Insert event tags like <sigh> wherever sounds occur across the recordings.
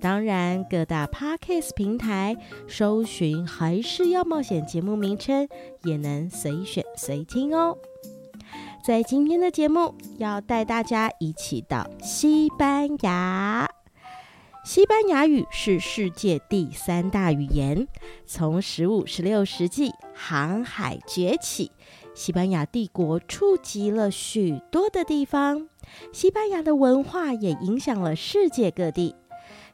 当然，各大 Podcast 平台搜寻还是要冒险节目名称，也能随选随听哦。在今天的节目，要带大家一起到西班牙。西班牙语是世界第三大语言。从十五、十六世纪航海崛起，西班牙帝国触及了许多的地方，西班牙的文化也影响了世界各地。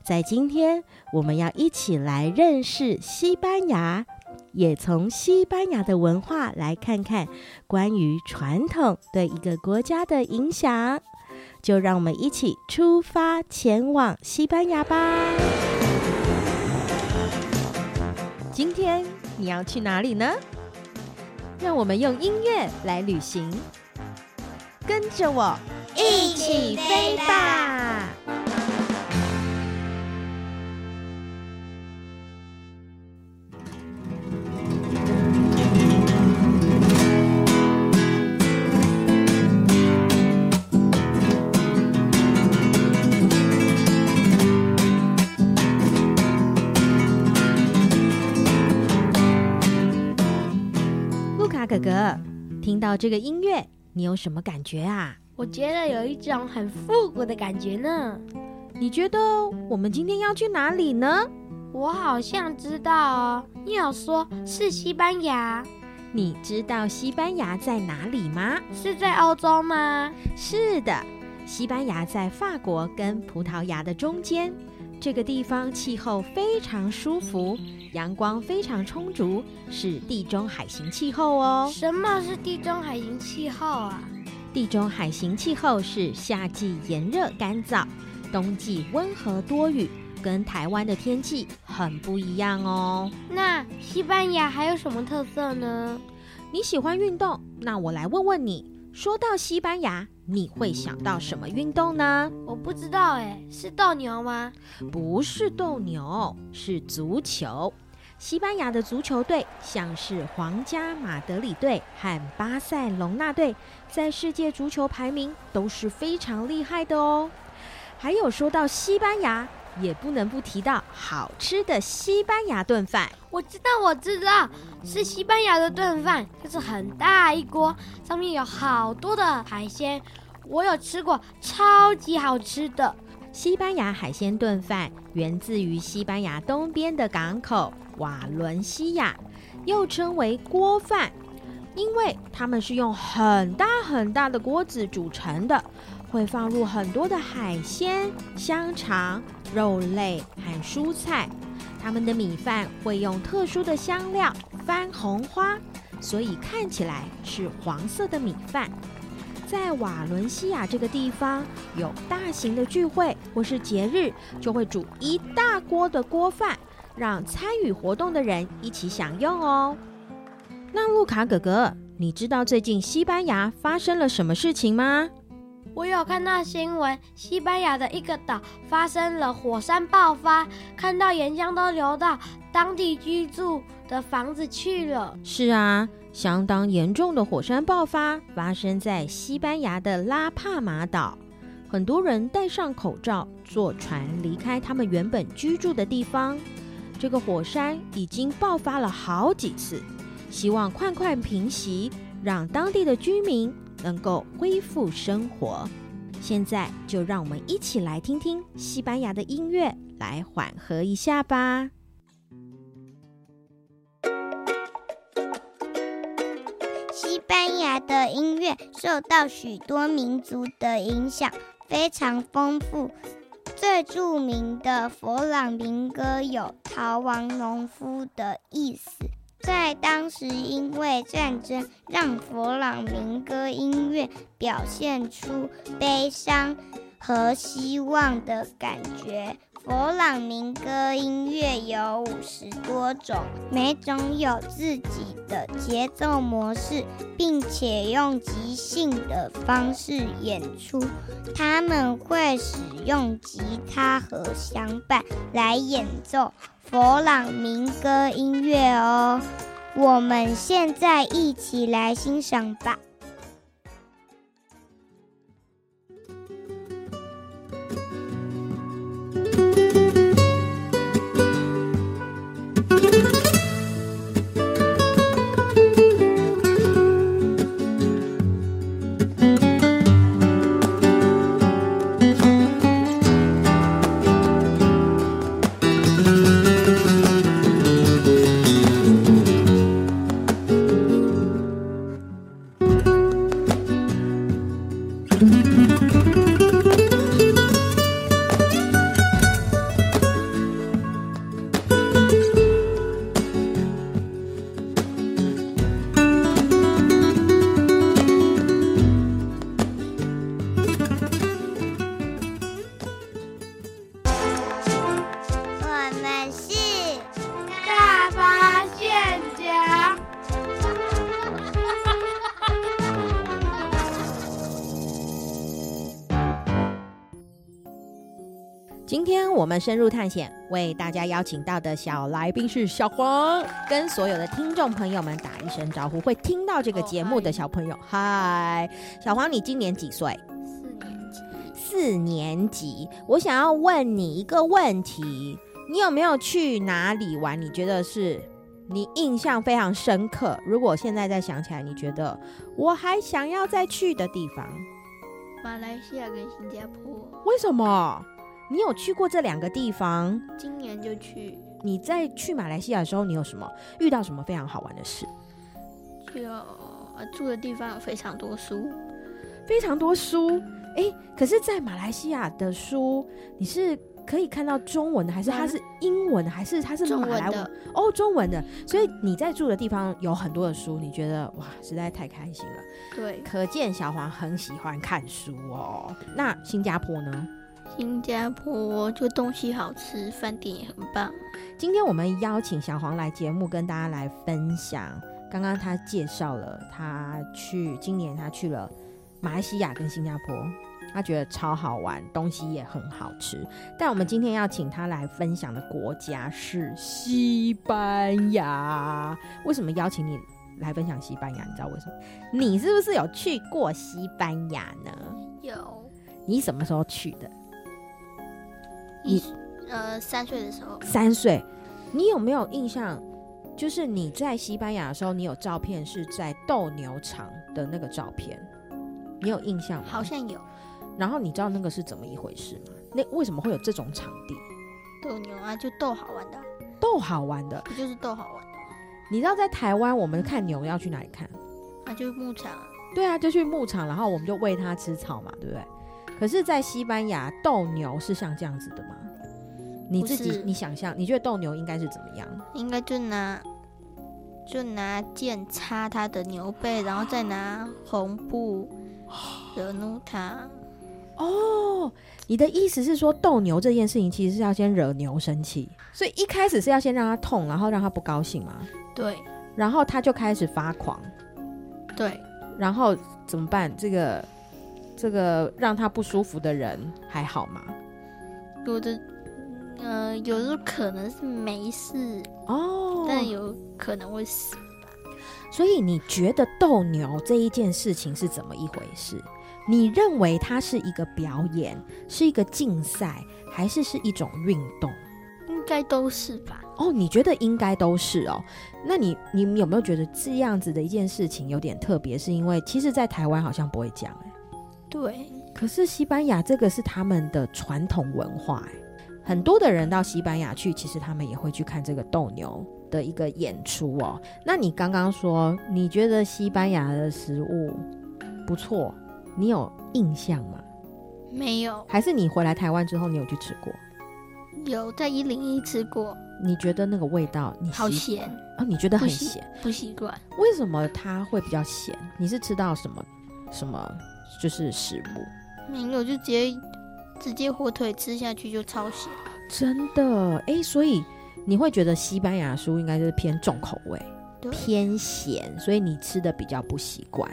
在今天，我们要一起来认识西班牙，也从西班牙的文化来看看关于传统对一个国家的影响。就让我们一起出发前往西班牙吧！今天你要去哪里呢？让我们用音乐来旅行，跟着我一起飞吧！哥哥，听到这个音乐，你有什么感觉啊？我觉得有一种很复古的感觉呢。你觉得我们今天要去哪里呢？我好像知道哦，你有说是西班牙。你知道西班牙在哪里吗？是在欧洲吗？是的，西班牙在法国跟葡萄牙的中间。这个地方气候非常舒服，阳光非常充足，是地中海型气候哦。什么是地中海型气候啊？地中海型气候是夏季炎热干燥，冬季温和多雨，跟台湾的天气很不一样哦。那西班牙还有什么特色呢？你喜欢运动，那我来问问你，说到西班牙，你会想到什么运动呢？我不知道哎，是斗牛吗？不是斗牛，是足球。西班牙的足球队像是皇家马德里队和巴塞隆纳队，在世界足球排名都是非常厉害的哦。还有说到西班牙，也不能不提到好吃的西班牙炖饭。我知道，我知道，是西班牙的炖饭，就是很大一锅，上面有好多的海鲜。我有吃过，超级好吃的。西班牙海鲜炖饭源自于西班牙东边的港口瓦伦西亚，又称为锅饭，因为它们是用很大很大的锅子煮成的，会放入很多的海鲜、香肠、肉类和蔬菜。他们的米饭会用特殊的香料番红花，所以看起来是黄色的米饭。在瓦伦西亚这个地方有大型的聚会或是节日，就会煮一大锅的锅饭，让参与活动的人一起享用哦。那路卡哥哥，你知道最近西班牙发生了什么事情吗？我有看到新闻，西班牙的一个岛发生了火山爆发，看到岩浆都流到当地居住的房子去了。是啊，相当严重的火山爆发发生在西班牙的拉帕马岛，很多人戴上口罩坐船离开他们原本居住的地方。这个火山已经爆发了好几次，希望快快平息，让当地的居民。能够恢复生活，现在就让我们一起来听听西班牙的音乐，来缓和一下吧。西班牙的音乐受到许多民族的影响，非常丰富。最著名的佛朗明哥有“逃亡农夫”的意思。在当时，因为战争，让佛朗明哥音乐表现出悲伤和希望的感觉。佛朗明哥音乐有五十多种，每种有自己的节奏模式，并且用即兴的方式演出。他们会使用吉他和响板来演奏。佛朗明哥音乐哦，我们现在一起来欣赏吧。深入探险，为大家邀请到的小来宾是小黄，跟所有的听众朋友们打一声招呼。会听到这个节目的小朋友，嗨，小黄，你今年几岁？四年级。四年级。我想要问你一个问题，你有没有去哪里玩？你觉得是你印象非常深刻？如果现在再想起来，你觉得我还想要再去的地方？马来西亚跟新加坡。为什么？你有去过这两个地方？今年就去。你在去马来西亚的时候，你有什么遇到什么非常好玩的事？就住的地方有非常多书，非常多书。哎，可是，在马来西亚的书，你是可以看到中文的，还是它是英文的，还是它是马来文？的哦，中文的。所以你在住的地方有很多的书，你觉得哇，实在太开心了。对，可见小黄很喜欢看书哦。那新加坡呢？新加坡就东西好吃，饭店也很棒。今天我们邀请小黄来节目，跟大家来分享。刚刚他介绍了他去，今年他去了马来西亚跟新加坡，他觉得超好玩，东西也很好吃。但我们今天要请他来分享的国家是西班牙。为什么邀请你来分享西班牙？你知道为什么？<laughs> 你是不是有去过西班牙呢？有。你什么时候去的？你呃，三岁的时候。三岁，你有没有印象？就是你在西班牙的时候，你有照片是在斗牛场的那个照片，你有印象吗？好像有。然后你知道那个是怎么一回事吗？那为什么会有这种场地？斗牛啊，就斗好玩的。斗好玩的，不就是斗好玩的吗？你知道在台湾我们看牛要去哪里看？啊，就是牧场。对啊，就去牧场，然后我们就喂它吃草嘛，对不对？可是，在西班牙斗牛是像这样子的吗？你自己，你想象，你觉得斗牛应该是怎么样？应该就拿就拿剑插他的牛背，然后再拿红布惹怒他。哦，你的意思是说斗牛这件事情其实是要先惹牛生气，所以一开始是要先让他痛，然后让他不高兴吗？对，然后他就开始发狂。对，然后怎么办？这个这个让他不舒服的人还好吗？有的，呃，有的可能是没事哦，但有可能会死吧。所以你觉得斗牛这一件事情是怎么一回事？你认为它是一个表演，是一个竞赛，还是是一种运动？应该都是吧。哦，你觉得应该都是哦？那你你有没有觉得这样子的一件事情有点特别？是因为其实，在台湾好像不会讲哎。对。可是西班牙这个是他们的传统文化哎，很多的人到西班牙去，其实他们也会去看这个斗牛的一个演出哦。那你刚刚说你觉得西班牙的食物不错？你有印象吗？没有。还是你回来台湾之后，你有去吃过？有，在一零一吃过。你觉得那个味道你，你好咸啊？你觉得很咸？不习惯。为什么它会比较咸？你是吃到什么什么就是食物？没有，就直接直接火腿吃下去就超咸。真的？哎，所以你会觉得西班牙食物应该就是偏重口味，偏咸，所以你吃的比较不习惯。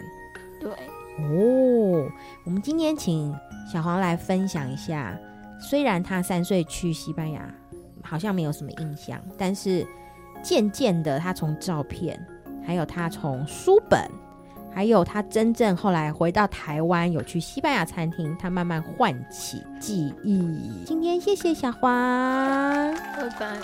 对。哦，我们今天请小黄来分享一下。虽然他三岁去西班牙，好像没有什么印象，但是渐渐的，他从照片，还有他从书本，还有他真正后来回到台湾，有去西班牙餐厅，他慢慢唤起记忆。今天谢谢小花，拜拜。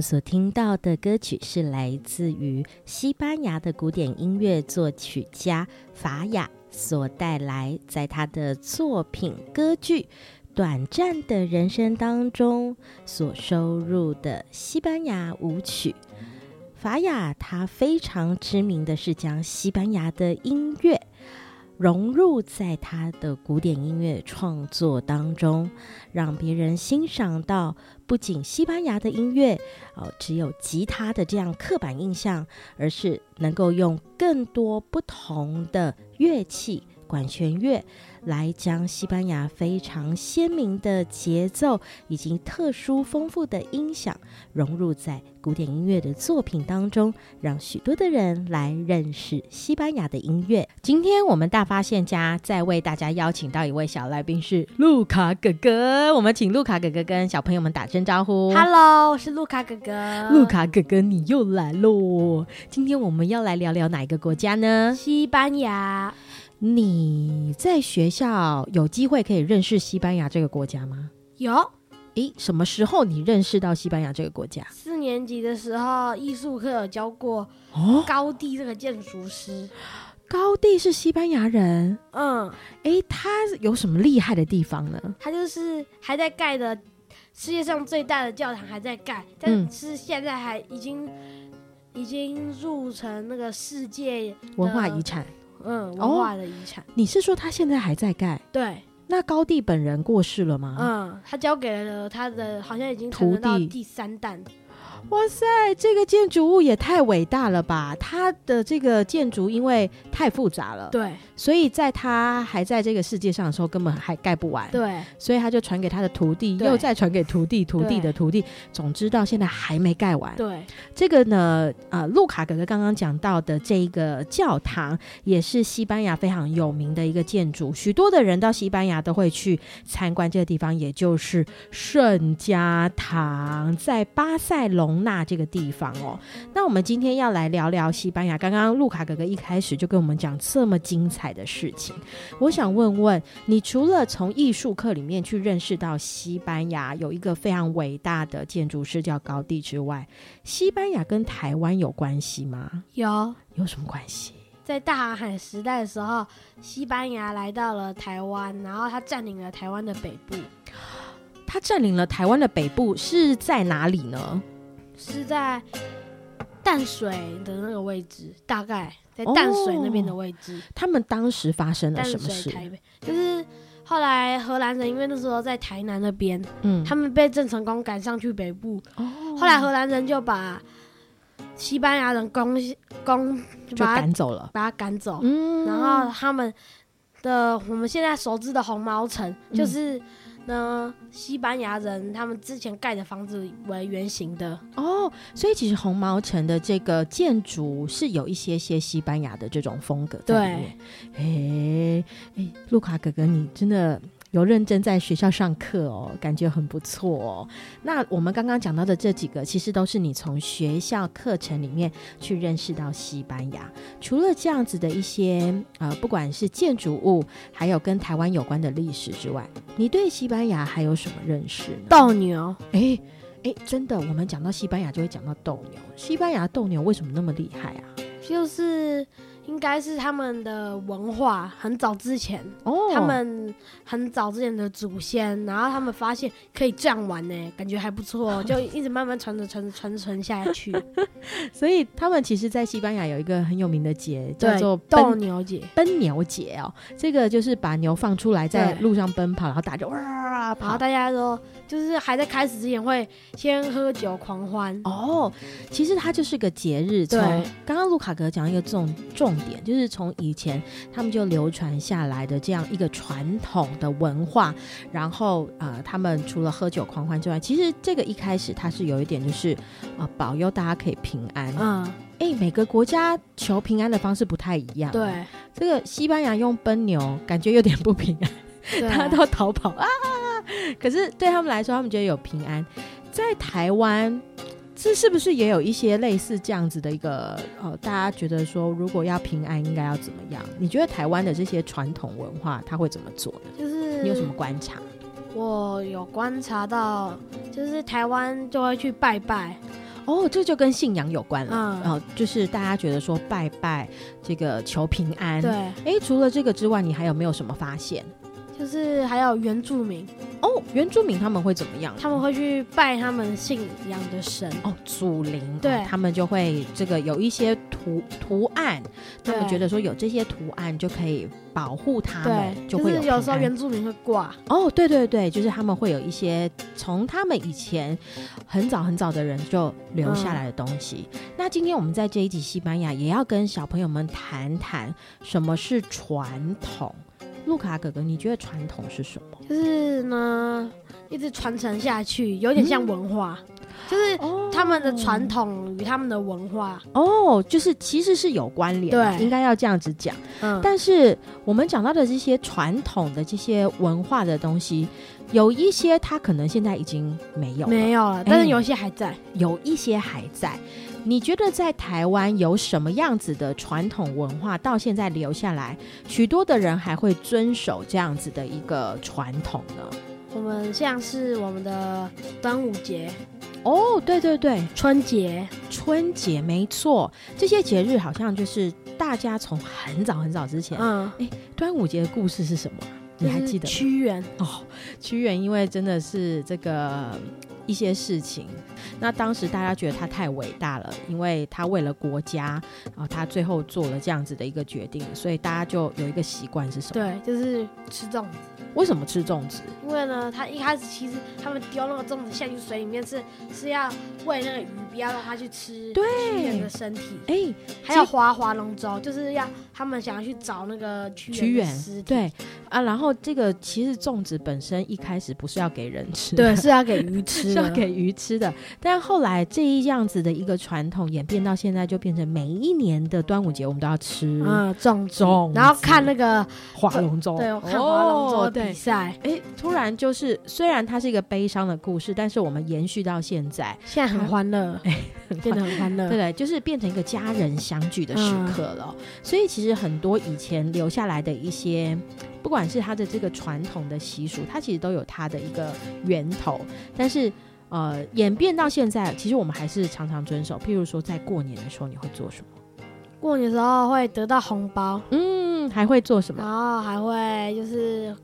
所听到的歌曲是来自于西班牙的古典音乐作曲家法雅所带来，在他的作品歌剧《短暂的人生》当中所收录的西班牙舞曲。法雅他非常知名的是将西班牙的音乐融入在他的古典音乐创作当中，让别人欣赏到。不仅西班牙的音乐哦，只有吉他的这样刻板印象，而是能够用更多不同的乐器，管弦乐。来将西班牙非常鲜明的节奏以及特殊丰富的音响融入在古典音乐的作品当中，让许多的人来认识西班牙的音乐。今天我们大发现家再为大家邀请到一位小来宾是路卡哥哥，我们请路卡哥哥跟小朋友们打声招呼。Hello，我是路卡哥哥。路卡哥哥，你又来喽！今天我们要来聊聊哪一个国家呢？西班牙。你在学校有机会可以认识西班牙这个国家吗？有。诶，什么时候你认识到西班牙这个国家？四年级的时候，艺术课有教过哦。高地这个建筑师。高地是西班牙人。嗯。诶，他有什么厉害的地方呢？他就是还在盖的世界上最大的教堂还在盖，但是现在还已经、嗯、已经入成那个世界文化遗产。嗯，文化的遗产。哦，你是说他现在还在盖？对。那高地本人过世了吗？嗯，他交给了他的，好像已经徒弟第三代。哇塞，这个建筑物也太伟大了吧！它的这个建筑因为太复杂了，对，所以在他还在这个世界上的时候，根本还盖不完，对，所以他就传给他的徒弟，又再传给徒弟，徒弟的徒弟，总之到现在还没盖完。对，这个呢，啊、呃，路卡哥哥刚刚讲到的这一个教堂，也是西班牙非常有名的一个建筑，许多的人到西班牙都会去参观这个地方，也就是圣家堂，在巴塞隆。那这个地方哦，那我们今天要来聊聊西班牙。刚刚路卡哥哥一开始就跟我们讲这么精彩的事情，我想问问你，除了从艺术课里面去认识到西班牙有一个非常伟大的建筑师叫高地之外，西班牙跟台湾有关系吗？有，有什么关系？在大航海时代的时候，西班牙来到了台湾，然后他占领了台湾的北部。他占领了台湾的北部是在哪里呢？是在淡水的那个位置，大概在淡水那边的位置。哦，他们当时发生了什么事？台北就是后来荷兰人因为那时候在台南那边，嗯，他们被郑成功赶上去北部。哦，后来荷兰人就把西班牙人攻攻就赶走了，把他赶走。嗯，然后他们的我们现在熟知的红毛城就是。嗯呢，西班牙人他们之前盖的房子为圆形的哦，所以其实红毛城的这个建筑是有一些些西班牙的这种风格在里面。哎哎，路卡哥哥，你真的。有认真在学校上课哦，感觉很不错哦。那我们刚刚讲到的这几个，其实都是你从学校课程里面去认识到西班牙。除了这样子的一些呃，不管是建筑物，还有跟台湾有关的历史之外，你对西班牙还有什么认识呢？斗牛，哎哎，真的，我们讲到西班牙就会讲到斗牛。西班牙斗牛为什么那么厉害啊？就是。应该是他们的文化很早之前，oh. 他们很早之前的祖先，然后他们发现可以这样玩呢，感觉还不错，<laughs> 就一直慢慢传着传着传传下去。<laughs> 所以他们其实，在西班牙有一个很有名的节，叫做斗牛节。奔牛节哦，这个就是把牛放出来在路上奔跑，然后大家哇，然后大家都就是还在开始之前会先喝酒狂欢。哦，oh, 其实它就是个节日。从刚刚卢卡格讲一个重重。点就是从以前他们就流传下来的这样一个传统的文化，然后呃，他们除了喝酒狂欢之外，其实这个一开始它是有一点就是呃，保佑大家可以平安。嗯，哎、欸，每个国家求平安的方式不太一样。对，这个西班牙用奔牛，感觉有点不平安，大家都逃跑啊。可是对他们来说，他们觉得有平安。在台湾。这是不是也有一些类似这样子的一个呃，大家觉得说，如果要平安，应该要怎么样？你觉得台湾的这些传统文化，他会怎么做呢？就是你有什么观察？我有观察到，就是台湾就会去拜拜。哦，这就跟信仰有关了。嗯，哦，就是大家觉得说拜拜这个求平安。对，哎，除了这个之外，你还有没有什么发现？就是还有原住民哦，原住民他们会怎么样？他们会去拜他们信仰的神哦，祖灵。对、哦，他们就会这个有一些图图案，他们觉得说有这些图案就可以保护他们，对，就会有，就是有时候原住民会挂。哦，对对对，就是他们会有一些从他们以前很早很早的人就留下来的东西。嗯、那今天我们在这一集西班牙也要跟小朋友们谈谈什么是传统。路卡哥哥，你觉得传统是什么？就是呢，一直传承下去，有点像文化，嗯、就是他们的传统与他们的文化。哦，就是其实是有关联的，对，应该要这样子讲。嗯，但是我们讲到的这些传统的这些文化的东西，有一些它可能现在已经没有了，没有了，但是有一些还在，有一些还在。你觉得在台湾有什么样子的传统文化到现在留下来，许多的人还会遵守这样子的一个传统呢？我们像是我们的端午节，哦，对对对，春节，春节没错，这些节日好像就是大家从很早很早之前，嗯，哎，端午节的故事是什么？你还记得？屈原哦，屈原因为真的是这个。一些事情，那当时大家觉得他太伟大了，因为他为了国家，然后他最后做了这样子的一个决定，所以大家就有一个习惯是什么？对，就是吃粽子。为什么吃粽子？因为呢，他一开始其实他们丢那个粽子下去水里面是是要喂那个鱼，不要让它去吃屈原的身体。哎、欸，还有划划龙舟，就是要他们想要去找那个屈原的尸体。对啊，然后这个其实粽子本身一开始不是要给人吃，对，是要给鱼 <laughs> 吃，是要给鱼吃的。但后来这一样子的一个传统演变到现在，就变成每一年的端午节我们都要吃啊粽粽，然后看那个划龙舟，对，我看划龙舟。比赛哎，突然就是，虽然它是一个悲伤的故事，但是我们延续到现在，现在很欢乐，<laughs> 哎，变得很欢乐，对对，就是变成一个家人相聚的时刻了。嗯、所以其实很多以前留下来的一些，不管是它的这个传统的习俗，它其实都有它的一个源头。但是呃，演变到现在，其实我们还是常常遵守。譬如说，在过年的时候，你会做什么？过年的时候会得到红包，嗯，还会做什么？然后还会就是。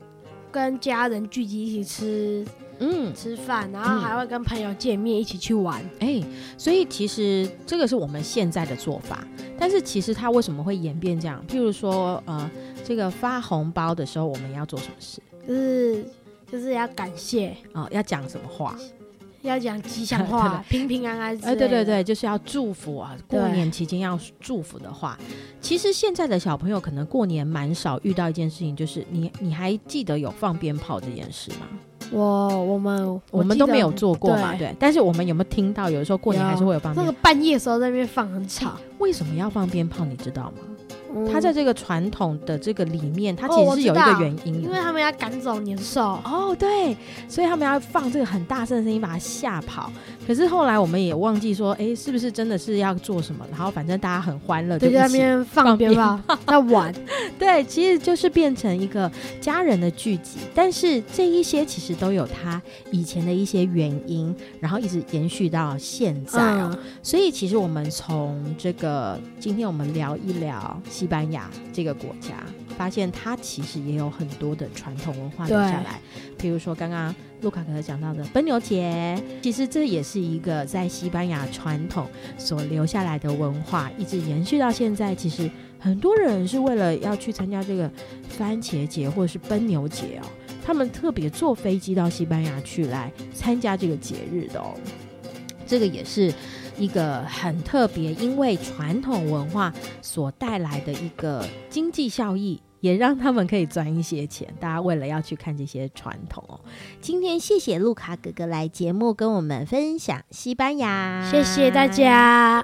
跟家人聚集一起吃，嗯，吃饭，然后还会跟朋友见面，一起去玩。哎、嗯欸，所以其实这个是我们现在的做法。但是其实它为什么会演变这样？譬如说，呃，这个发红包的时候，我们要做什么事？就是就是要感谢哦，要讲什么话？要讲吉祥话，<laughs> 平平安安。哎，对对对，就是要祝福啊！过年期间要祝福的话，其实现在的小朋友可能过年蛮少遇到一件事情，就是你你还记得有放鞭炮这件事吗？我我们我，我们都没有做过嘛，对。对，但是我们有没有听到？有的时候过年还是会有放鞭炮。那个半夜的时候在那边放很吵，为什么要放鞭炮？你知道吗？它在这个传统的这个里面，他其实是有一个原因的，因为他们要赶走年兽。哦，对，所以他们要放这个很大声的声音把它吓跑。可是后来我们也忘记说，哎，是不是真的是要做什么？然后反正大家很欢乐，就在那边放鞭炮，在玩。<laughs> 对，其实就是变成一个家人的聚集。但是这一些其实都有它以前的一些原因，然后一直延续到现在哦。嗯、所以其实我们从这个今天我们聊一聊。西班牙这个国家，发现它其实也有很多的传统文化留下来，比如说刚刚路卡哥哥讲到的奔牛节，其实这也是一个在西班牙传统所留下来的文化，一直延续到现在。其实很多人是为了要去参加这个番茄节或者是奔牛节哦，他们特别坐飞机到西班牙去来参加这个节日的哦，这个也是。一个很特别，因为传统文化所带来的一个经济效益，也让他们可以赚一些钱。大家为了要去看这些传统哦，今天谢谢路卡哥哥来节目跟我们分享西班牙，谢谢大家。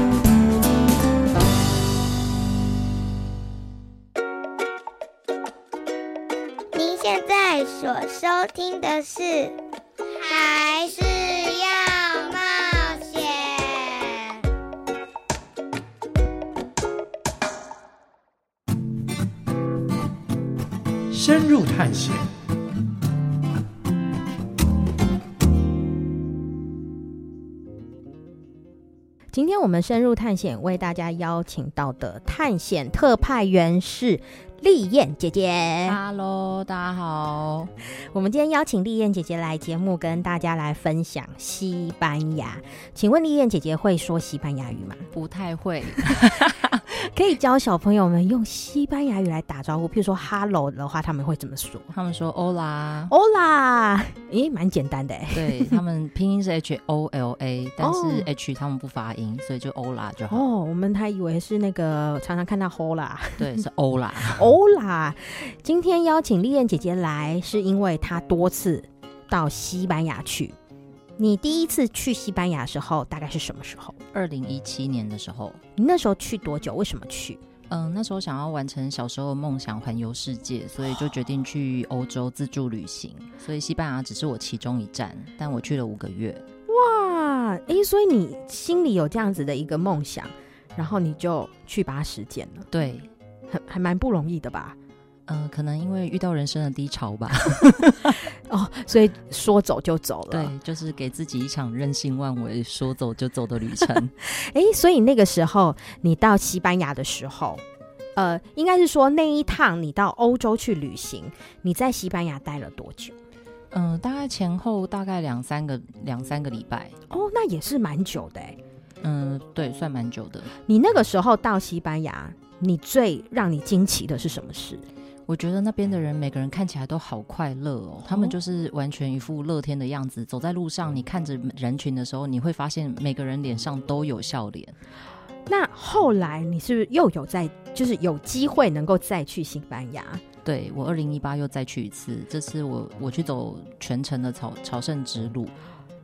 收听的是《还是要冒险》。深入探险。今天我们深入探险，为大家邀请到的探险特派员是。丽燕姐姐，Hello，大家好。我们今天邀请丽燕姐姐来节目，跟大家来分享西班牙。请问丽燕姐姐会说西班牙语吗？不太会。<laughs> 可以教小朋友们用西班牙语来打招呼，譬如说 “hello” 的话，他们会怎么说？他们说 “hola”，“hola”，诶，蛮简单的诶。对，他们拼音是 H O L A，但是 H 他们不发音，所以就 “hola” 就好。哦，我们还以为是那个常常看到 “hola”，对，是 “hola”。<laughs> Hola，今天邀请丽燕姐姐来，是因为她多次到西班牙去。你第一次去西班牙的时候，大概是什么时候？二零一七年的时候。你那时候去多久？为什么去？嗯，那时候想要完成小时候的梦想，环游世界，所以就决定去欧洲自助旅行。所以西班牙只是我其中一站，但我去了五个月。哇，哎、欸，所以你心里有这样子的一个梦想，然后你就去把它实践了。对，还还蛮不容易的吧？嗯、呃，可能因为遇到人生的低潮吧，<laughs> 哦，所以说走就走了。对，就是给自己一场任性妄为、说走就走的旅程。哎、欸，所以那个时候你到西班牙的时候，呃，应该是说那一趟你到欧洲去旅行，你在西班牙待了多久？嗯、呃，大概前后大概两三个两三个礼拜。哦，那也是蛮久的哎。嗯，对，算蛮久的。你那个时候到西班牙，你最让你惊奇的是什么事？我觉得那边的人每个人看起来都好快乐哦，他们就是完全一副乐天的样子。走在路上，你看着人群的时候，你会发现每个人脸上都有笑脸。那后来你是不是又有在，就是有机会能够再去西班牙？对，我二零一八又再去一次，这次我我去走全程的朝朝圣之路。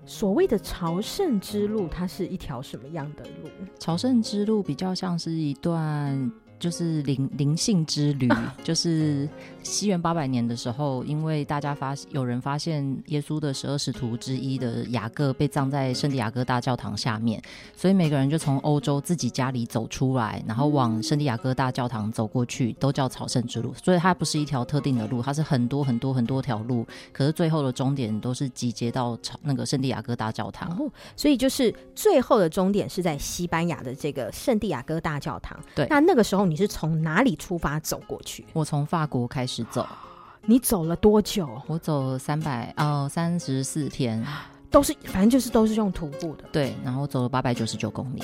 所谓的朝圣之路，它是一条什么样的路？朝圣之路比较像是一段。就是灵 <laughs> 灵性之旅，就是西元八百年的时候，因为大家发有人发现耶稣的十二使徒之一的雅各被葬在圣地亚哥大教堂下面，所以每个人就从欧洲自己家里走出来，然后往圣地亚哥大教堂走过去，都叫朝圣之路。所以它不是一条特定的路，它是很多很多很多条路，可是最后的终点都是集结到朝那个圣地亚哥大教堂。哦，所以就是最后的终点是在西班牙的这个圣地亚哥大教堂。对，那那个时候。你是从哪里出发走过去？我从法国开始走。<sighs> 你走了多久？我走了三百哦，三十四天，都是反正就是都是用徒步的。对，然后走了八百九十九公里。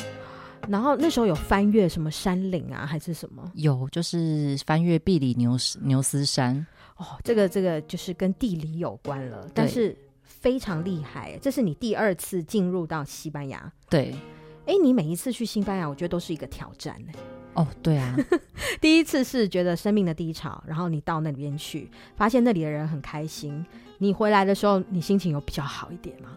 然后那时候有翻越什么山岭啊，还是什么？有，就是翻越比里牛斯牛斯山。哦，这个这个就是跟地理有关了，但是非常厉害。这是你第二次进入到西班牙？对。哎，你每一次去西班牙，我觉得都是一个挑战呢。哦，对啊，<laughs> 第一次是觉得生命的低潮，然后你到那边去，发现那里的人很开心。你回来的时候，你心情有比较好一点吗？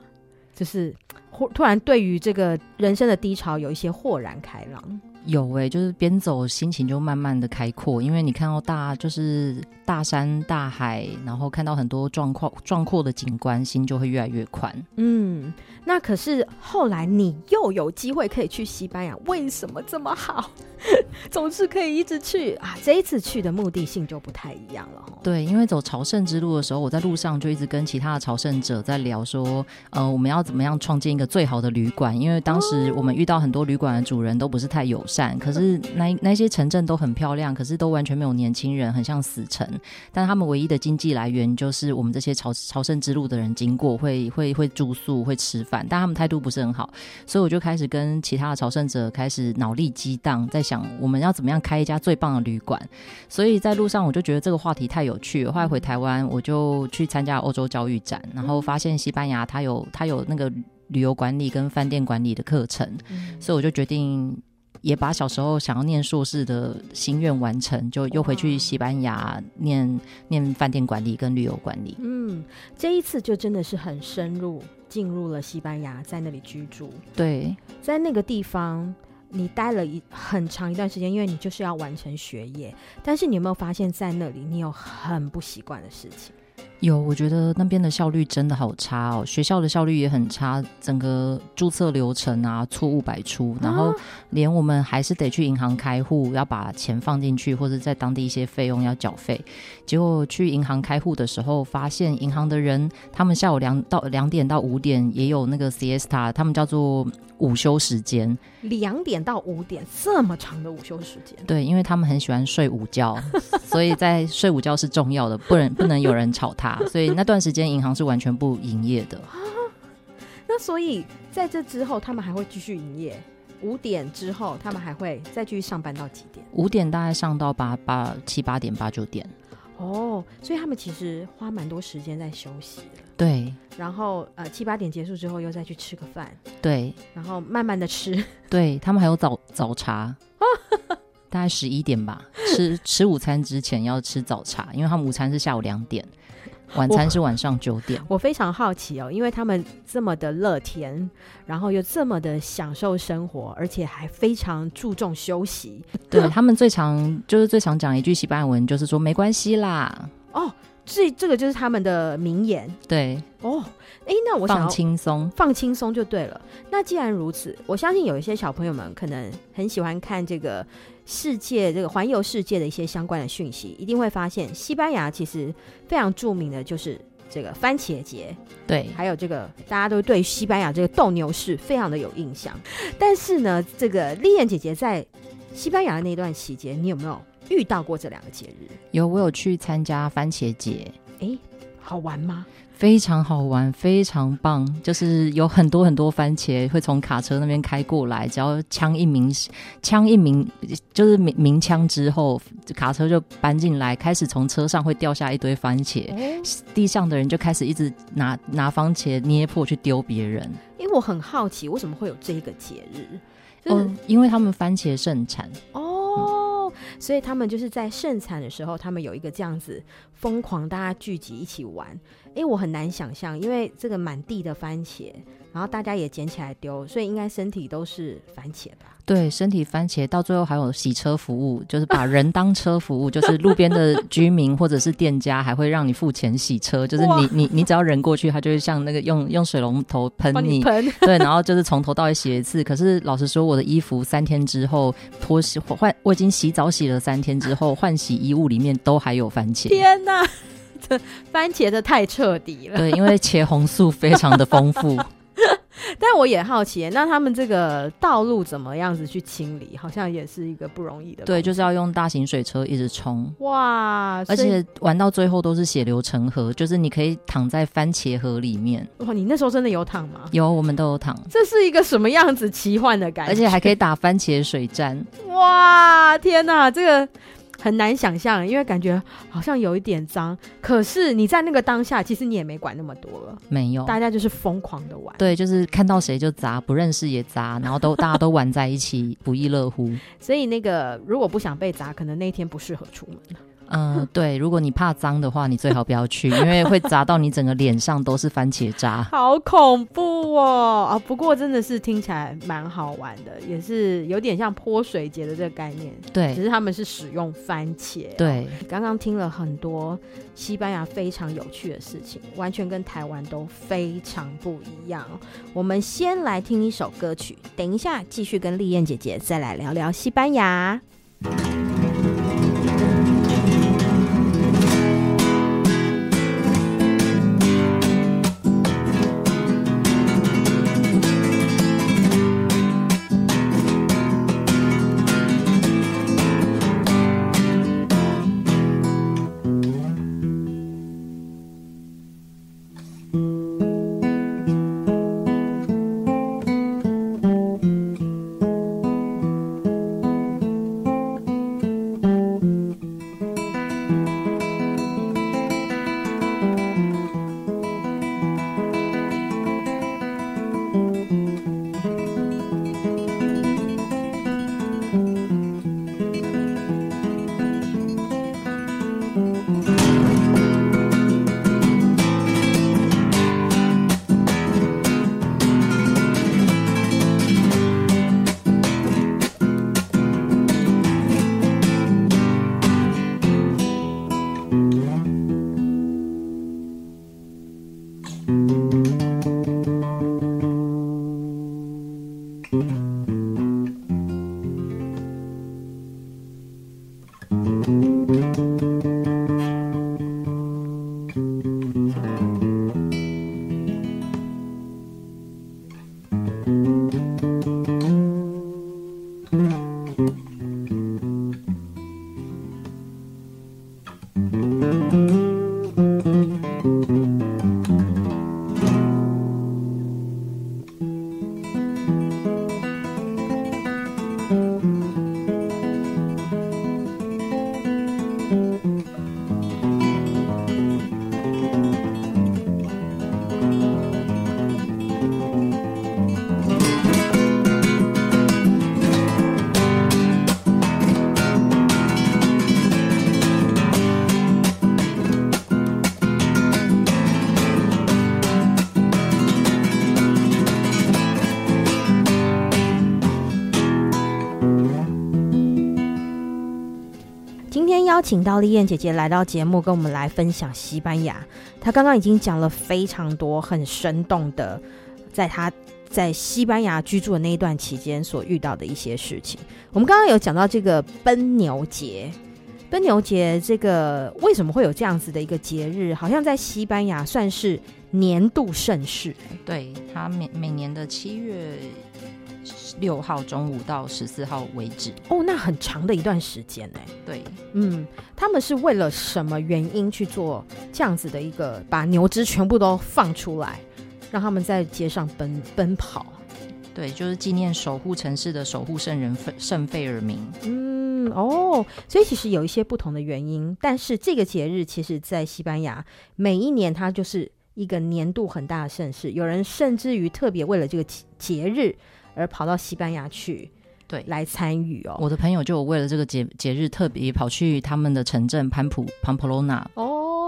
就是忽突然对于这个人生的低潮有一些豁然开朗。有诶、欸，就是边走心情就慢慢的开阔，因为你看到大就是大山大海，然后看到很多壮阔壮阔的景观，心就会越来越宽。嗯，那可是后来你又有机会可以去西班牙，为什么这么好？总是可以一直去啊！这一次去的目的性就不太一样了。对，因为走朝圣之路的时候，我在路上就一直跟其他的朝圣者在聊说，呃，我们要怎么样创建一个最好的旅馆？因为当时我们遇到很多旅馆的主人都不是太友善，可是那那些城镇都很漂亮，可是都完全没有年轻人，很像死城。但他们唯一的经济来源就是我们这些朝朝圣之路的人经过会会会住宿会吃饭，但他们态度不是很好，所以我就开始跟其他的朝圣者开始脑力激荡，在想我们要怎么样开一家最棒的旅馆。所以在路上我就觉得这个话题太有趣了，后来回台湾我就去参加欧洲教育展，然后发现西班牙它有它有那个旅游管理跟饭店管理的课程，所以我就决定。也把小时候想要念硕士的心愿完成，就又回去西班牙念念饭店管理跟旅游管理。嗯，这一次就真的是很深入进入了西班牙，在那里居住。对，在那个地方你待了一很长一段时间，因为你就是要完成学业。但是你有没有发现，在那里你有很不习惯的事情？有，我觉得那边的效率真的好差哦，学校的效率也很差，整个注册流程啊错误百出，然后连我们还是得去银行开户，要把钱放进去，或者在当地一些费用要缴费。结果去银行开户的时候，发现银行的人他们下午两到两点到五点也有那个 siesta，他们叫做。午休时间两点到五点，这么长的午休时间？对，因为他们很喜欢睡午觉，所以在睡午觉是重要的，不能不能有人吵他，所以那段时间银行是完全不营业的。那所以在这之后，他们还会继续营业？五点之后，他们还会再继续上班到几点？五点大概上到八八七八点八九点。哦，所以他们其实花蛮多时间在休息的。对，然后呃七八点结束之后又再去吃个饭。对，然后慢慢的吃。<laughs> 对，他们还有早早茶，<laughs> 大概十一点吧，吃吃午餐之前要吃早茶，因为他们午餐是下午两点。晚餐是晚上九点。<laughs> 我非常好奇哦，因为他们这么的乐天，然后又这么的享受生活，而且还非常注重休息。对，<laughs> 他们最常就是最常讲一句西班牙文，就是说没关系啦。哦，这这个就是他们的名言。对。哦，哎，那我想放轻松，放轻松就对了。那既然如此，我相信有一些小朋友们可能很喜欢看这个。世界这个环游世界的一些相关的讯息，一定会发现西班牙其实非常著名的就是这个番茄节，对，还有这个大家都对西班牙这个斗牛士非常的有印象。但是呢，这个丽燕姐姐在西班牙的那段期间，你有没有遇到过这两个节日？有，我有去参加番茄节。哎，好玩吗？非常好玩，非常棒，就是有很多很多番茄会从卡车那边开过来，只要枪一鸣，枪一鸣就是鸣鸣枪之后，卡车就搬进来，开始从车上会掉下一堆番茄，哦、地上的人就开始一直拿拿番茄捏破去丢别人。因为我很好奇，为什么会有这个节日？就是、哦，因为他们番茄盛产哦，嗯、所以他们就是在盛产的时候，他们有一个这样子疯狂大家聚集一起玩。因为我很难想象，因为这个满地的番茄，然后大家也捡起来丢，所以应该身体都是番茄吧？对，身体番茄，到最后还有洗车服务，就是把人当车服务，就是路边的居民或者是店家还会让你付钱洗车，<laughs> 就是你你你只要人过去，他就会像那个用用水龙头喷你，喷对，然后就是从头到尾洗一次。可是老实说，我的衣服三天之后脱洗换，我已经洗澡洗了三天之后换洗衣物里面都还有番茄。天哪！<laughs> 番茄的太彻底了，对，因为茄红素非常的丰富。<laughs> 但我也好奇，那他们这个道路怎么样子去清理？好像也是一个不容易的。对，就是要用大型水车一直冲。哇，而且玩到最后都是血流成河，就是你可以躺在番茄河里面。哇，你那时候真的有躺吗？有，我们都有躺。这是一个什么样子奇幻的感觉？而且还可以打番茄水战。哇，天哪，这个。很难想象，因为感觉好像有一点脏。可是你在那个当下，其实你也没管那么多了，没有，大家就是疯狂的玩。对，就是看到谁就砸，不认识也砸，然后都大家都玩在一起，不亦乐乎。<laughs> 所以那个如果不想被砸，可能那一天不适合出门。嗯、呃，对，如果你怕脏的话，你最好不要去，因为会砸到你整个脸上都是番茄渣，<laughs> 好恐怖哦！啊，不过真的是听起来蛮好玩的，也是有点像泼水节的这个概念。对，只是他们是使用番茄。对，刚刚听了很多西班牙非常有趣的事情，完全跟台湾都非常不一样。我们先来听一首歌曲，等一下继续跟丽燕姐姐再来聊聊西班牙。请到丽燕姐姐来到节目，跟我们来分享西班牙。她刚刚已经讲了非常多很生动的，在她在西班牙居住的那一段期间所遇到的一些事情。我们刚刚有讲到这个奔牛节，奔牛节这个为什么会有这样子的一个节日？好像在西班牙算是年度盛事。对，它每每年的七月。六号中午到十四号为止哦，那很长的一段时间呢。对，嗯，他们是为了什么原因去做这样子的一个，把牛只全部都放出来，让他们在街上奔奔跑？对，就是纪念守护城市的守护圣人圣费尔明。嗯，哦，所以其实有一些不同的原因，但是这个节日其实，在西班牙每一年它就是一个年度很大的盛事，有人甚至于特别为了这个节日。而跑到西班牙去，对，来参与哦。我的朋友就有为了这个节节日，特别跑去他们的城镇潘普潘普罗纳。哦，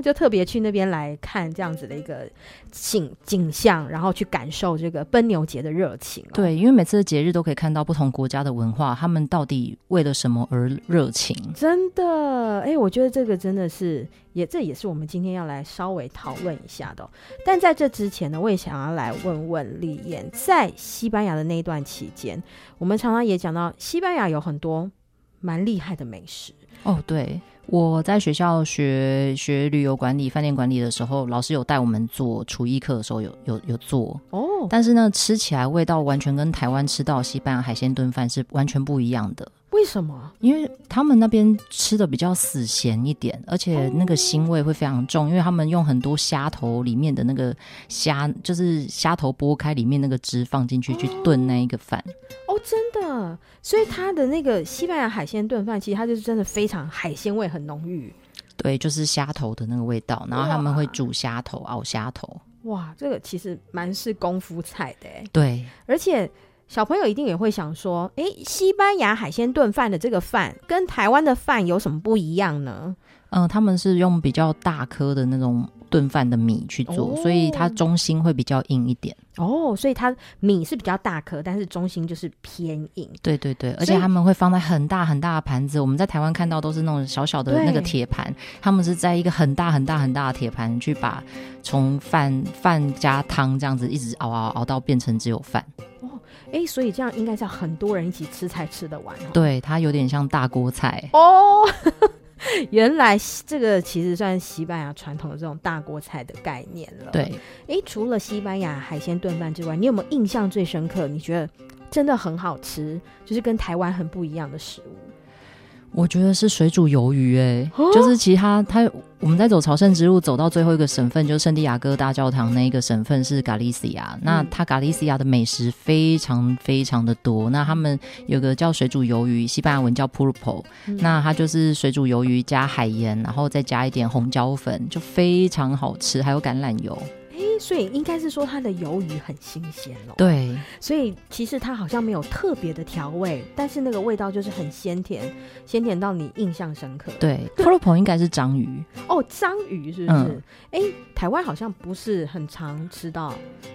就特别去那边来看这样子的一个景景象，然后去感受这个奔牛节的热情哦。对，因为每次的节日都可以看到不同国家的文化，他们到底为了什么而热情？真的，哎，我觉得这个真的是。也这也是我们今天要来稍微讨论一下的哦。但在这之前呢，我也想要来问问李燕，在西班牙的那一段期间，我们常常也讲到西班牙有很多蛮厉害的美食哦。对，我在学校学学旅游管理、饭店管理的时候，老师有带我们做厨艺课的时候有有有做哦。但是呢，吃起来味道完全跟台湾吃到西班牙海鲜炖饭是完全不一样的。为什么？因为他们那边吃的比较死咸一点，而且那个腥味会非常重，因为他们用很多虾头里面的那个虾，就是虾头剥开里面那个汁放进去去炖那一个饭。哦，真的，所以他的那个西班牙海鲜炖饭，其实它就是真的非常海鲜味很浓郁。对，就是虾头的那个味道，然后他们会煮虾头、熬虾头。哇，这个其实蛮是功夫菜的哎。对，而且。小朋友一定也会想说，诶，西班牙海鲜炖饭的这个饭跟台湾的饭有什么不一样呢？嗯、呃，他们是用比较大颗的那种炖饭的米去做，哦、所以它中心会比较硬一点。哦，所以它米是比较大颗，但是中心就是偏硬。对对对，而且他们会放在很大很大的盘子。我们在台湾看到都是那种小小的那个铁盘，他们是在一个很大很大很大的铁盘去把从饭饭加汤这样子一直熬熬熬到变成只有饭。哎，所以这样应该是要很多人一起吃才吃得完。对，它有点像大锅菜哦。<laughs> 原来这个其实算西班牙传统的这种大锅菜的概念了。对，哎，除了西班牙海鲜炖饭之外，你有没有印象最深刻？你觉得真的很好吃，就是跟台湾很不一样的食物？我觉得是水煮鱿鱼，哎，就是其他他我们在走朝圣之路走到最后一个省份，就是圣地亚哥大教堂那一个省份是加利西亚。那它加利西亚的美食非常非常的多。那他们有个叫水煮鱿鱼，西班牙文叫 pulpo，那它就是水煮鱿鱼加海盐，然后再加一点红椒粉，就非常好吃，还有橄榄油。所以应该是说它的鱿鱼很新鲜喽。对，所以其实它好像没有特别的调味，但是那个味道就是很鲜甜，鲜甜到你印象深刻。对，pulpo 应该是章鱼哦，章鱼是不是？哎、嗯，台湾好像不是很常吃到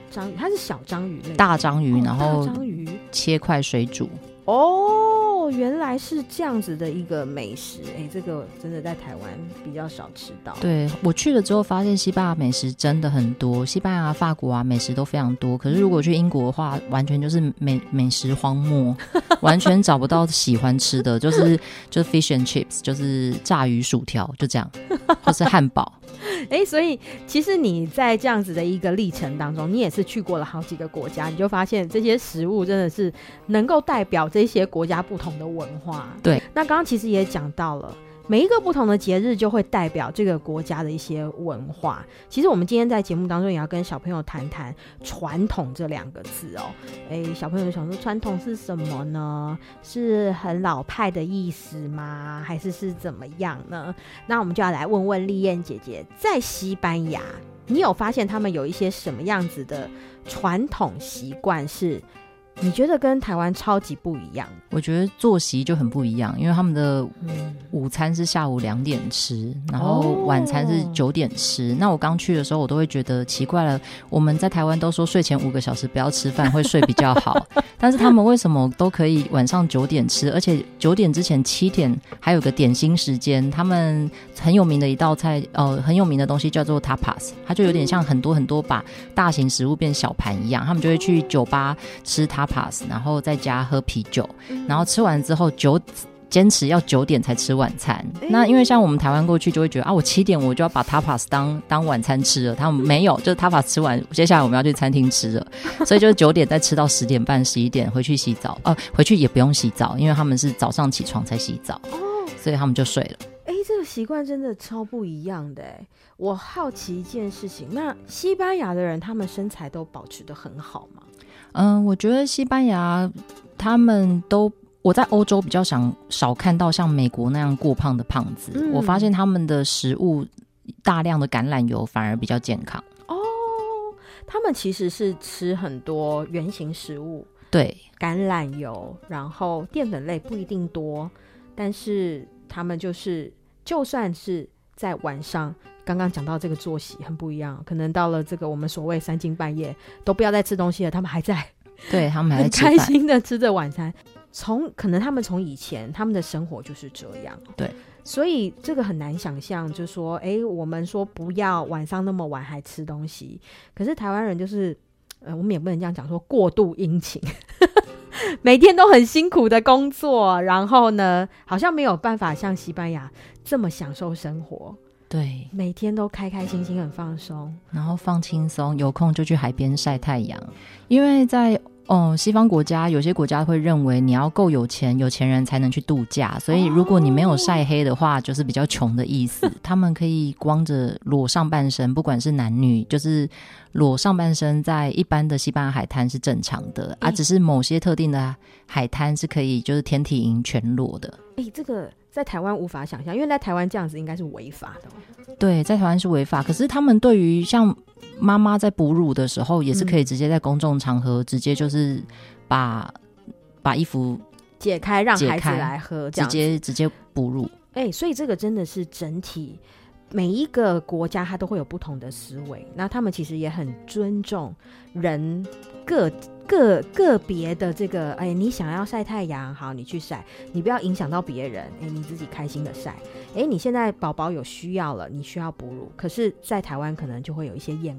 章鱼，它是小章鱼类，大章鱼，然后章鱼切块水煮。哦，哦，原来是这样子的一个美食，哎，这个真的在台湾比较少吃到。对，我去了之后，发现西班牙美食真的很多，西班牙、法国啊，美食都非常多。可是如果去英国的话，完全就是美美食荒漠，完全找不到喜欢吃的，就是就是 fish and chips，就是炸鱼薯条，就这样，或是汉堡。<laughs> 哎，所以其实你在这样子的一个历程当中，你也是去过了好几个国家，你就发现这些食物真的是能够代表这些国家不同的文化。对，那刚刚其实也讲到了。每一个不同的节日就会代表这个国家的一些文化。其实我们今天在节目当中也要跟小朋友谈谈“传统”这两个字哦。诶，小朋友想说，传统是什么呢？是很老派的意思吗？还是是怎么样呢？那我们就要来问问丽燕姐姐，在西班牙，你有发现他们有一些什么样子的传统习惯是？你觉得跟台湾超级不一样？我觉得作息就很不一样，因为他们的午餐是下午两点吃，然后晚餐是九点吃。哦、那我刚去的时候，我都会觉得奇怪了。我们在台湾都说睡前五个小时不要吃饭，会睡比较好，<laughs> 但是他们为什么都可以晚上九点吃？而且九点之前七点还有个点心时间。他们很有名的一道菜，呃，很有名的东西叫做 tapas，它就有点像很多很多把大型食物变小盘一样。他们就会去酒吧吃 tapas。pass，然后在家喝啤酒，然后吃完之后九坚持要九点才吃晚餐。欸、那因为像我们台湾过去就会觉得啊，我七点我就要把 tapas 当当晚餐吃了。他们没有，就是 tapas 吃完，接下来我们要去餐厅吃了，<laughs> 所以就是九点再吃到十点半、十一点回去洗澡。哦、呃，回去也不用洗澡，因为他们是早上起床才洗澡，哦，所以他们就睡了。哎、欸，这个习惯真的超不一样的。我好奇一件事情，那西班牙的人他们身材都保持的很好吗？嗯，我觉得西班牙他们都，我在欧洲比较想少看到像美国那样过胖的胖子。嗯、我发现他们的食物大量的橄榄油反而比较健康。哦，他们其实是吃很多原型食物，对，橄榄油，然后淀粉类不一定多，但是他们就是就算是在晚上。刚刚讲到这个作息很不一样，可能到了这个我们所谓三更半夜都不要再吃东西了，他们还在，对他们还在很开心的吃着晚餐。从可能他们从以前他们的生活就是这样，对，所以这个很难想象，就是说，哎，我们说不要晚上那么晚还吃东西，可是台湾人就是，呃，我们也不能这样讲，说过度殷勤，<laughs> 每天都很辛苦的工作，然后呢，好像没有办法像西班牙这么享受生活。对，每天都开开心心，很放松，然后放轻松，有空就去海边晒太阳。因为在哦西方国家，有些国家会认为你要够有钱，有钱人才能去度假，所以如果你没有晒黑的话，就是比较穷的意思。<laughs> 他们可以光着裸上半身，不管是男女，就是裸上半身，在一般的西班牙海滩是正常的，啊，只是某些特定的海滩是可以，就是天体营全裸的。哎，这个。在台湾无法想象，因为在台湾这样子应该是违法的。对，在台湾是违法。可是他们对于像妈妈在哺乳的时候，也是可以直接在公众场合直接就是把把衣服解开，让孩子来喝，直接直接哺乳。哎、欸，所以这个真的是整体每一个国家它都会有不同的思维，那他们其实也很尊重人个。个个别的这个，哎，你想要晒太阳，好，你去晒，你不要影响到别人，哎，你自己开心的晒，哎，你现在宝宝有需要了，你需要哺乳，可是，在台湾可能就会有一些眼，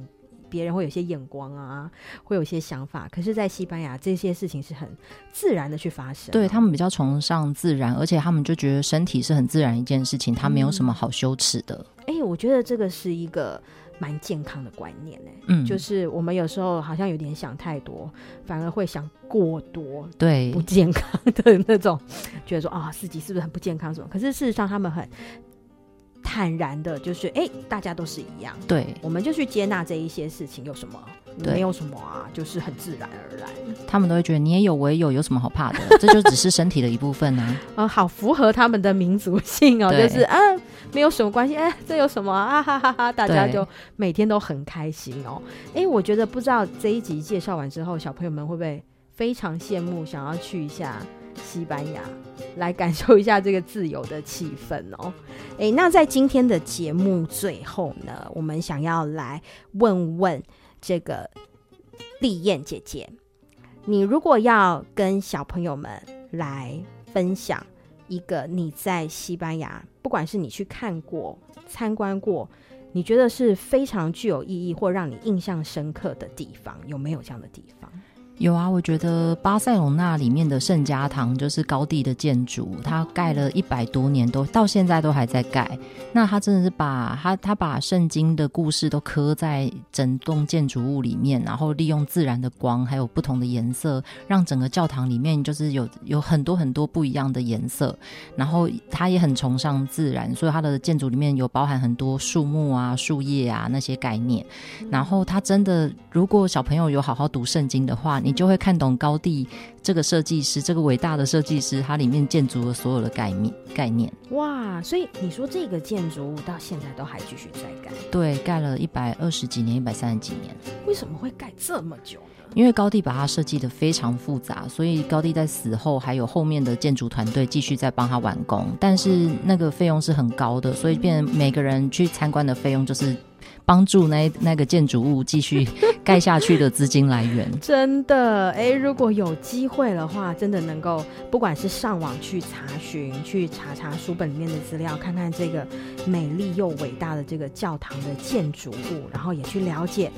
别人会有一些眼光啊，会有一些想法，可是，在西班牙这些事情是很自然的去发生，对，他们比较崇尚自然，而且他们就觉得身体是很自然一件事情，他没有什么好羞耻的。哎、嗯，我觉得这个是一个。蛮健康的观念呢，嗯，就是我们有时候好像有点想太多，反而会想过多，对，不健康的那种，觉得说啊，自己是不是很不健康什么？可是事实上他们很坦然的，就是哎，大家都是一样，对，我们就去接纳这一些事情，有什么？没有什么啊，就是很自然而然。他们都会觉得你也有，我也有，有什么好怕的？这就只是身体的一部分啊。啊，<laughs> 好符合他们的民族性哦，就是啊，没有什么关系。哎，这有什么啊？哈哈哈！大家就每天都很开心哦。哎，我觉得不知道这一集介绍完之后，小朋友们会不会非常羡慕，想要去一下西班牙，来感受一下这个自由的气氛哦。<laughs> 哎，那在今天的节目最后呢，我们想要来问问。这个丽燕姐姐，你如果要跟小朋友们来分享一个你在西班牙，不管是你去看过、参观过，你觉得是非常具有意义或让你印象深刻的地方，有没有这样的地方？有啊，我觉得巴塞隆那里面的圣家堂就是高地的建筑，它盖了一百多年都，都到现在都还在盖。那他真的是把他他把圣经的故事都刻在整栋建筑物里面，然后利用自然的光还有不同的颜色，让整个教堂里面就是有有很多很多不一样的颜色。然后他也很崇尚自然，所以他的建筑里面有包含很多树木啊、树叶啊那些概念。然后他真的，如果小朋友有好好读圣经的话，你就会看懂高地这个设计师，这个伟大的设计师，它里面建筑的所有的概念概念。哇，所以你说这个建筑物到现在都还继续在盖？对，盖了一百二十几年，一百三十几年。为什么会盖这么久呢？因为高地把它设计得非常复杂，所以高地在死后还有后面的建筑团队继续在帮他完工，但是那个费用是很高的，所以变成每个人去参观的费用就是。帮助那那个建筑物继续盖下去的资金来源，<laughs> 真的哎，如果有机会的话，真的能够不管是上网去查询，去查查书本里面的资料，看看这个美丽又伟大的这个教堂的建筑物，然后也去了解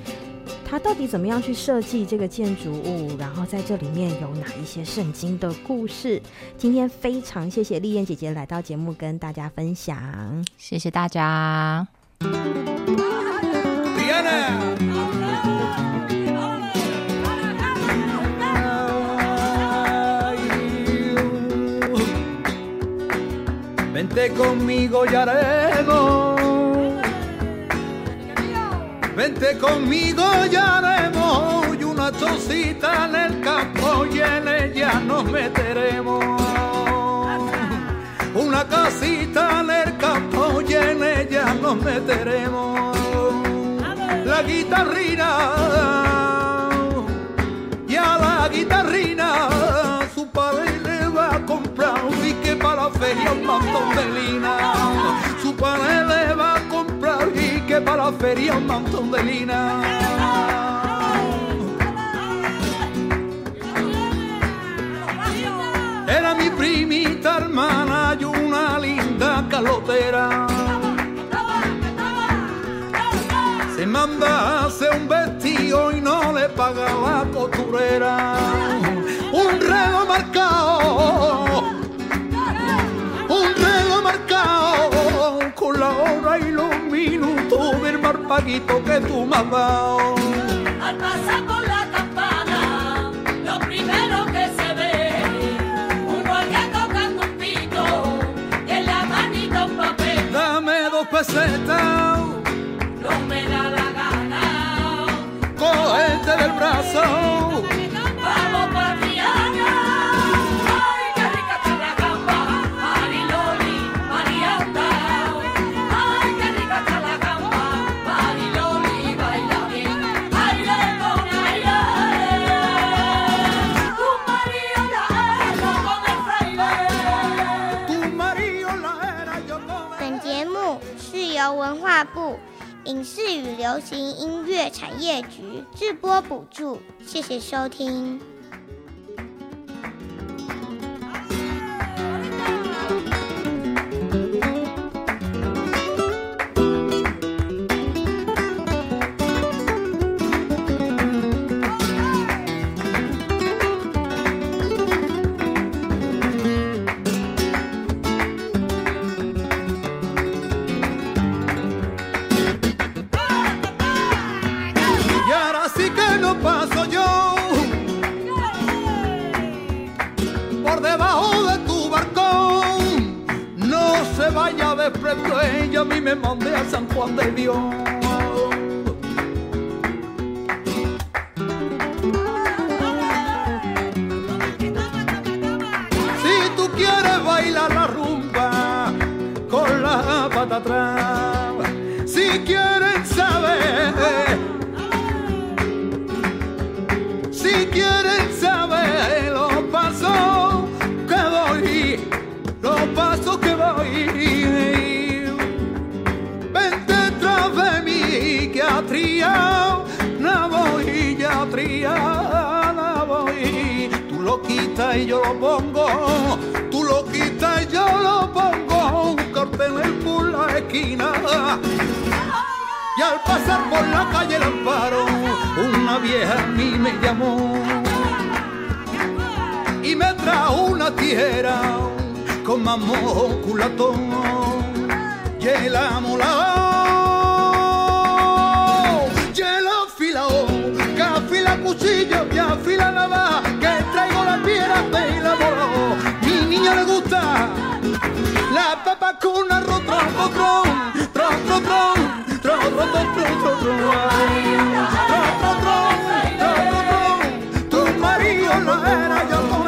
它到底怎么样去设计这个建筑物，然后在这里面有哪一些圣经的故事。今天非常谢谢丽燕姐姐来到节目跟大家分享，谢谢大家。Vente conmigo y haremos. Vente conmigo y haremos. Y una chocita en el campo y en ella nos meteremos. Una casita en el campo y en ella nos meteremos la guitarrina. Y a la guitarrina su padre le va a comprar un pique para la feria un montón de lina. Su padre le va a comprar un pique para la feria un montón de lina. Era mi primita hermana y una linda calotera se manda hace un vestido y no le paga la costurera. Un reloj marcado, un reloj marcado con la hora y los minutos del marpaguito que tú me. 流行音乐产业局制播补助，谢谢收听。cuando el vio y yo lo pongo, tú lo quitas y yo lo pongo, un corte en el por la esquina. Y al pasar por la calle el amparo, una vieja a mí me llamó. Y me trajo una tijera con mamón culatón y el amolao, y el afilao, que afila cuchillo, que afila la navaja mi niño le gusta la papa con arroz, tron, tron, tron, tron, tron, tron, tron, tron,